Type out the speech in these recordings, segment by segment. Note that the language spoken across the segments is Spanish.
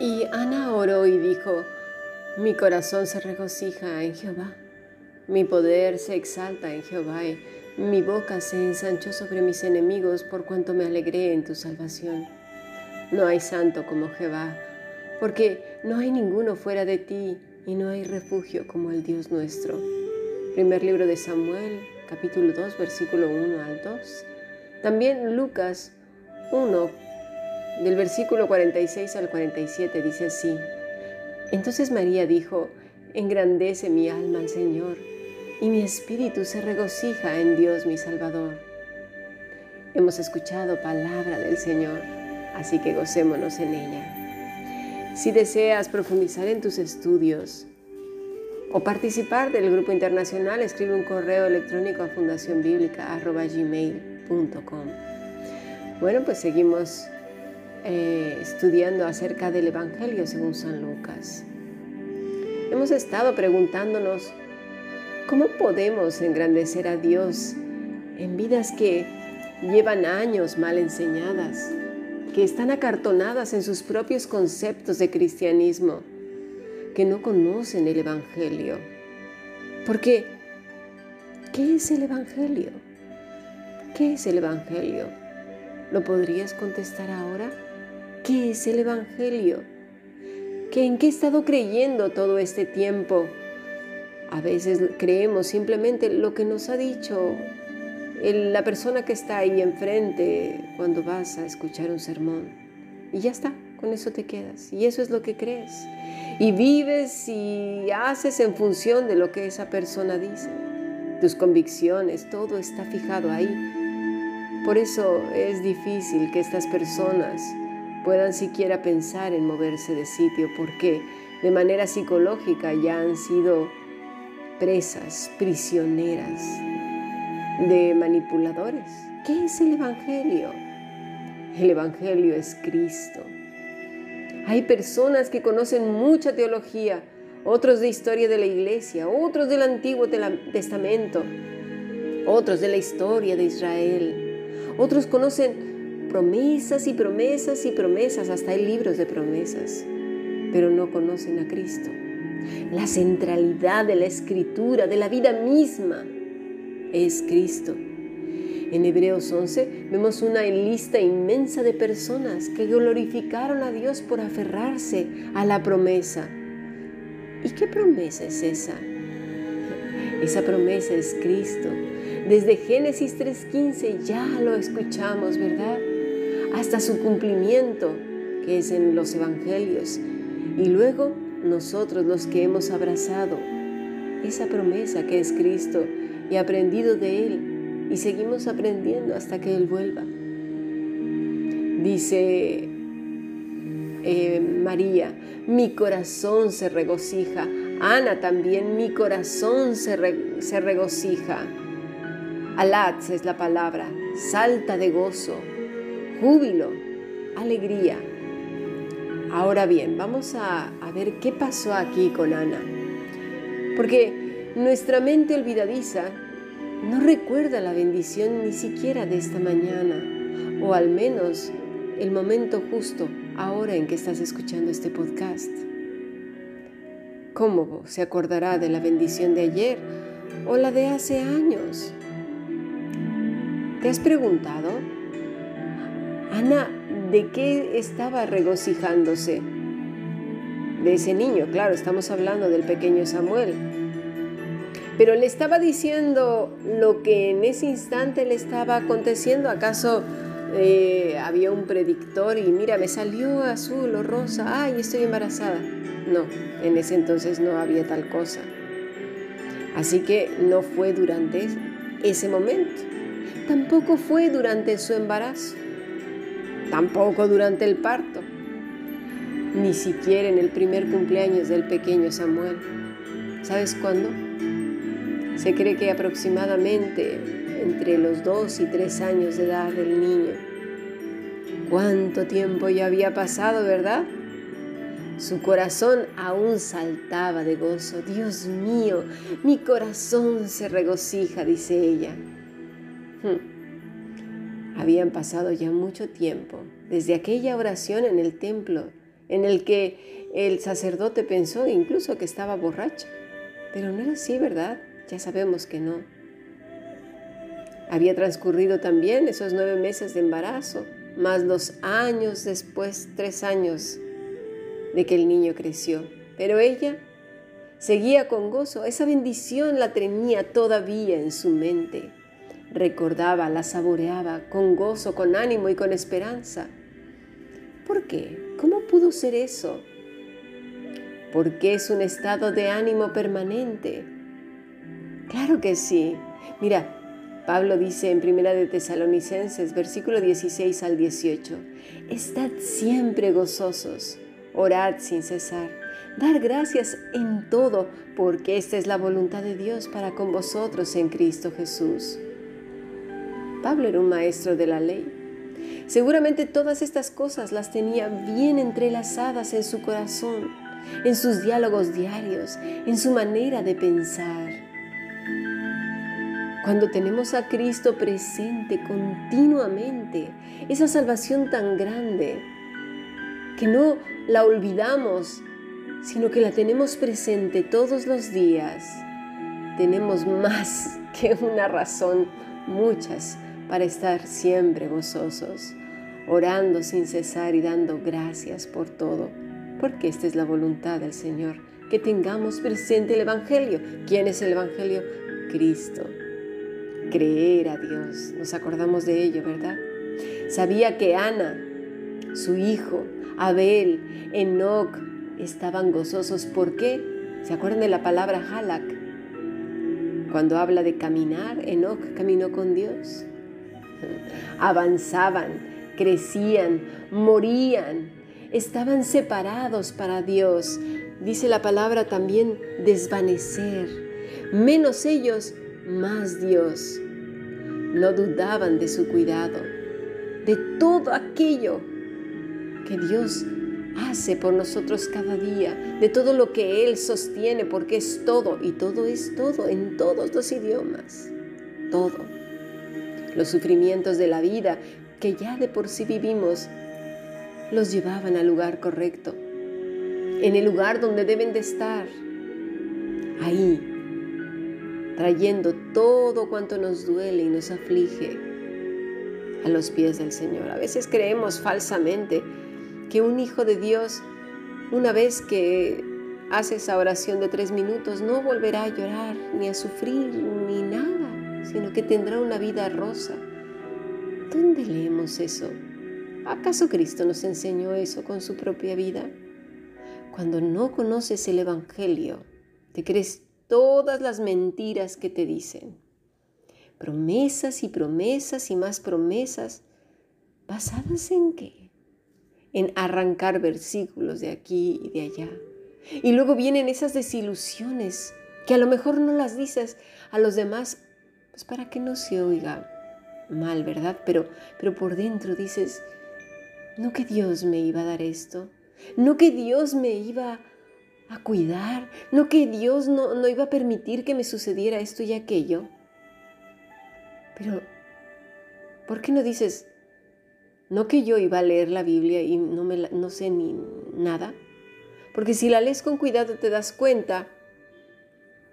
Y Ana oró y dijo, mi corazón se regocija en Jehová, mi poder se exalta en Jehová, y mi boca se ensanchó sobre mis enemigos por cuanto me alegré en tu salvación. No hay santo como Jehová, porque no hay ninguno fuera de ti y no hay refugio como el Dios nuestro. Primer libro de Samuel, capítulo 2, versículo 1 al 2. También Lucas 1, del versículo 46 al 47 dice así. Entonces María dijo, engrandece mi alma al Señor, y mi espíritu se regocija en Dios mi Salvador. Hemos escuchado palabra del Señor, así que gocémonos en ella. Si deseas profundizar en tus estudios o participar del grupo internacional, escribe un correo electrónico a fundacionbiblica.gmail.com. Bueno, pues seguimos eh, estudiando acerca del Evangelio según San Lucas. Hemos estado preguntándonos cómo podemos engrandecer a Dios en vidas que llevan años mal enseñadas, que están acartonadas en sus propios conceptos de cristianismo, que no conocen el Evangelio. Porque, ¿qué es el Evangelio? ¿Qué es el Evangelio? ¿Lo podrías contestar ahora? ¿Qué es el Evangelio? ¿Qué, ¿En qué he estado creyendo todo este tiempo? A veces creemos simplemente lo que nos ha dicho la persona que está ahí enfrente cuando vas a escuchar un sermón. Y ya está, con eso te quedas. Y eso es lo que crees. Y vives y haces en función de lo que esa persona dice. Tus convicciones, todo está fijado ahí. Por eso es difícil que estas personas puedan siquiera pensar en moverse de sitio, porque de manera psicológica ya han sido presas, prisioneras de manipuladores. ¿Qué es el Evangelio? El Evangelio es Cristo. Hay personas que conocen mucha teología, otros de historia de la iglesia, otros del Antiguo Testamento, otros de la historia de Israel, otros conocen promesas y promesas y promesas, hasta hay libros de promesas, pero no conocen a Cristo. La centralidad de la escritura, de la vida misma, es Cristo. En Hebreos 11 vemos una lista inmensa de personas que glorificaron a Dios por aferrarse a la promesa. ¿Y qué promesa es esa? Esa promesa es Cristo. Desde Génesis 3.15 ya lo escuchamos, ¿verdad? hasta su cumplimiento, que es en los evangelios. Y luego nosotros los que hemos abrazado esa promesa que es Cristo y aprendido de Él y seguimos aprendiendo hasta que Él vuelva. Dice eh, María, mi corazón se regocija. Ana también, mi corazón se, se regocija. Alatz es la palabra, salta de gozo júbilo, alegría. Ahora bien, vamos a, ver qué pasó aquí con Ana. Porque nuestra mente olvidadiza no recuerda la bendición ni siquiera de esta mañana, o al menos el momento justo ahora en que estás escuchando este podcast. ¿Cómo se acordará de la bendición de ayer o la de hace años? ¿Te has preguntado Ana, ¿de qué estaba regocijándose? De ese niño, claro, estamos hablando del pequeño Samuel. Pero le estaba diciendo lo que en ese instante le estaba aconteciendo. ¿Acaso eh, había un predictor y mira, me salió azul o rosa, ay, estoy embarazada? No, en ese entonces no había tal cosa. Así que no fue durante ese momento. Tampoco fue durante su embarazo tampoco durante el parto, ni siquiera en el primer cumpleaños del pequeño Samuel. ¿Sabes cuándo? Se cree que aproximadamente entre los dos y tres años de edad del niño. ¿Cuánto tiempo ya había pasado, verdad? Su corazón aún saltaba de gozo. Dios mío, mi corazón se regocija, dice ella. Hmm. Habían pasado ya mucho tiempo desde aquella oración en el templo en el que el sacerdote pensó incluso que estaba borracha. Pero no era así, ¿verdad? Ya sabemos que no. Había transcurrido también esos nueve meses de embarazo, más dos años después, tres años de que el niño creció. Pero ella seguía con gozo, esa bendición la tenía todavía en su mente. Recordaba, la saboreaba con gozo, con ánimo y con esperanza. ¿Por qué? ¿Cómo pudo ser eso? Porque es un estado de ánimo permanente. Claro que sí. Mira, Pablo dice en Primera de Tesalonicenses, versículo 16 al 18, Estad siempre gozosos, orad sin cesar, dar gracias en todo, porque esta es la voluntad de Dios para con vosotros en Cristo Jesús. Pablo era un maestro de la ley. Seguramente todas estas cosas las tenía bien entrelazadas en su corazón, en sus diálogos diarios, en su manera de pensar. Cuando tenemos a Cristo presente continuamente, esa salvación tan grande, que no la olvidamos, sino que la tenemos presente todos los días, tenemos más que una razón, muchas, para estar siempre gozosos, orando sin cesar y dando gracias por todo, porque esta es la voluntad del Señor, que tengamos presente el Evangelio. ¿Quién es el Evangelio? Cristo creer a Dios. Nos acordamos de ello, ¿verdad? Sabía que Ana, su hijo, Abel, Enoch, estaban gozosos. ¿Por qué? ¿Se acuerdan de la palabra halak? Cuando habla de caminar, Enoch caminó con Dios. Avanzaban, crecían, morían, estaban separados para Dios. Dice la palabra también desvanecer. Menos ellos, más Dios. No dudaban de su cuidado, de todo aquello que Dios hace por nosotros cada día, de todo lo que Él sostiene, porque es todo, y todo es todo en todos los idiomas, todo. Los sufrimientos de la vida que ya de por sí vivimos, los llevaban al lugar correcto, en el lugar donde deben de estar, ahí trayendo todo cuanto nos duele y nos aflige a los pies del Señor. A veces creemos falsamente que un hijo de Dios, una vez que hace esa oración de tres minutos, no volverá a llorar, ni a sufrir, ni nada, sino que tendrá una vida rosa. ¿Dónde leemos eso? ¿Acaso Cristo nos enseñó eso con su propia vida? Cuando no conoces el Evangelio, te crees todas las mentiras que te dicen. Promesas y promesas y más promesas. ¿Basadas en qué? En arrancar versículos de aquí y de allá. Y luego vienen esas desilusiones que a lo mejor no las dices a los demás, pues para que no se oiga mal, ¿verdad? Pero, pero por dentro dices, no que Dios me iba a dar esto, no que Dios me iba a a cuidar, no que Dios no, no iba a permitir que me sucediera esto y aquello. Pero, ¿por qué no dices, no que yo iba a leer la Biblia y no, me no sé ni nada? Porque si la lees con cuidado te das cuenta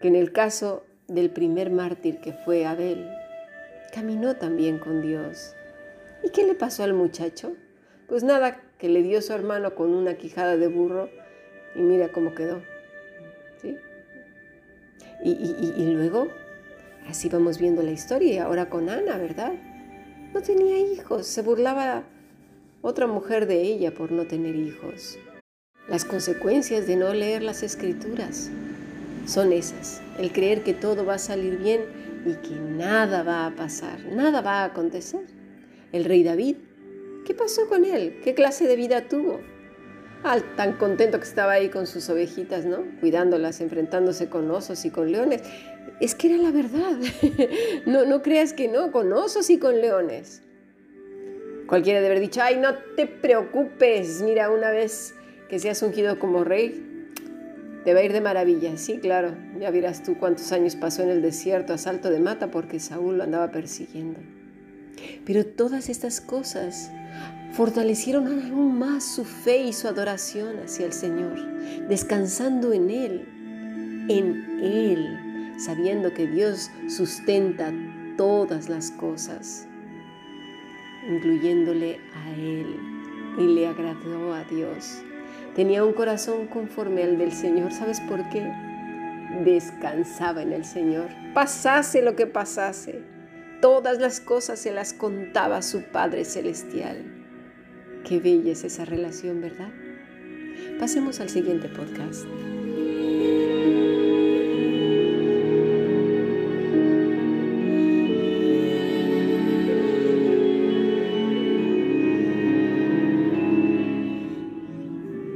que en el caso del primer mártir que fue Abel, caminó también con Dios. ¿Y qué le pasó al muchacho? Pues nada, que le dio su hermano con una quijada de burro y mira cómo quedó. ¿sí? Y, luego, así vamos viendo la historia, y ahora con Ana, ¿verdad? No tenía hijos, se burlaba otra mujer de ella por no tener hijos. Las consecuencias de no leer las escrituras son esas, el creer que todo va a salir bien y que nada va a pasar, nada va a acontecer. El rey David, ¿qué pasó con él? ¿Qué clase de vida tuvo? Tan contento que estaba ahí con sus ovejitas, ¿no? Cuidándolas, enfrentándose con osos y con leones. Es que era la verdad. no, no creas que no, con osos y con leones. Cualquiera debe haber dicho, ay, no te preocupes, mira, una vez que seas ungido como rey, te va a ir de maravilla. Sí, claro, ya verás tú cuántos años pasó en el desierto a salto de mata porque Saúl lo andaba persiguiendo. Pero todas estas cosas fortalecieron aún más su fe y su adoración hacia el Señor, descansando en Él, en Él, sabiendo que Dios sustenta todas las cosas, incluyéndole a Él, y le agradó a Dios. Tenía un corazón conforme al del Señor, ¿sabes por qué? Descansaba en el Señor, pasase lo que pasase Todas las cosas se las contaba su Padre Celestial. Qué bella es esa relación, ¿verdad? Pasemos al siguiente podcast.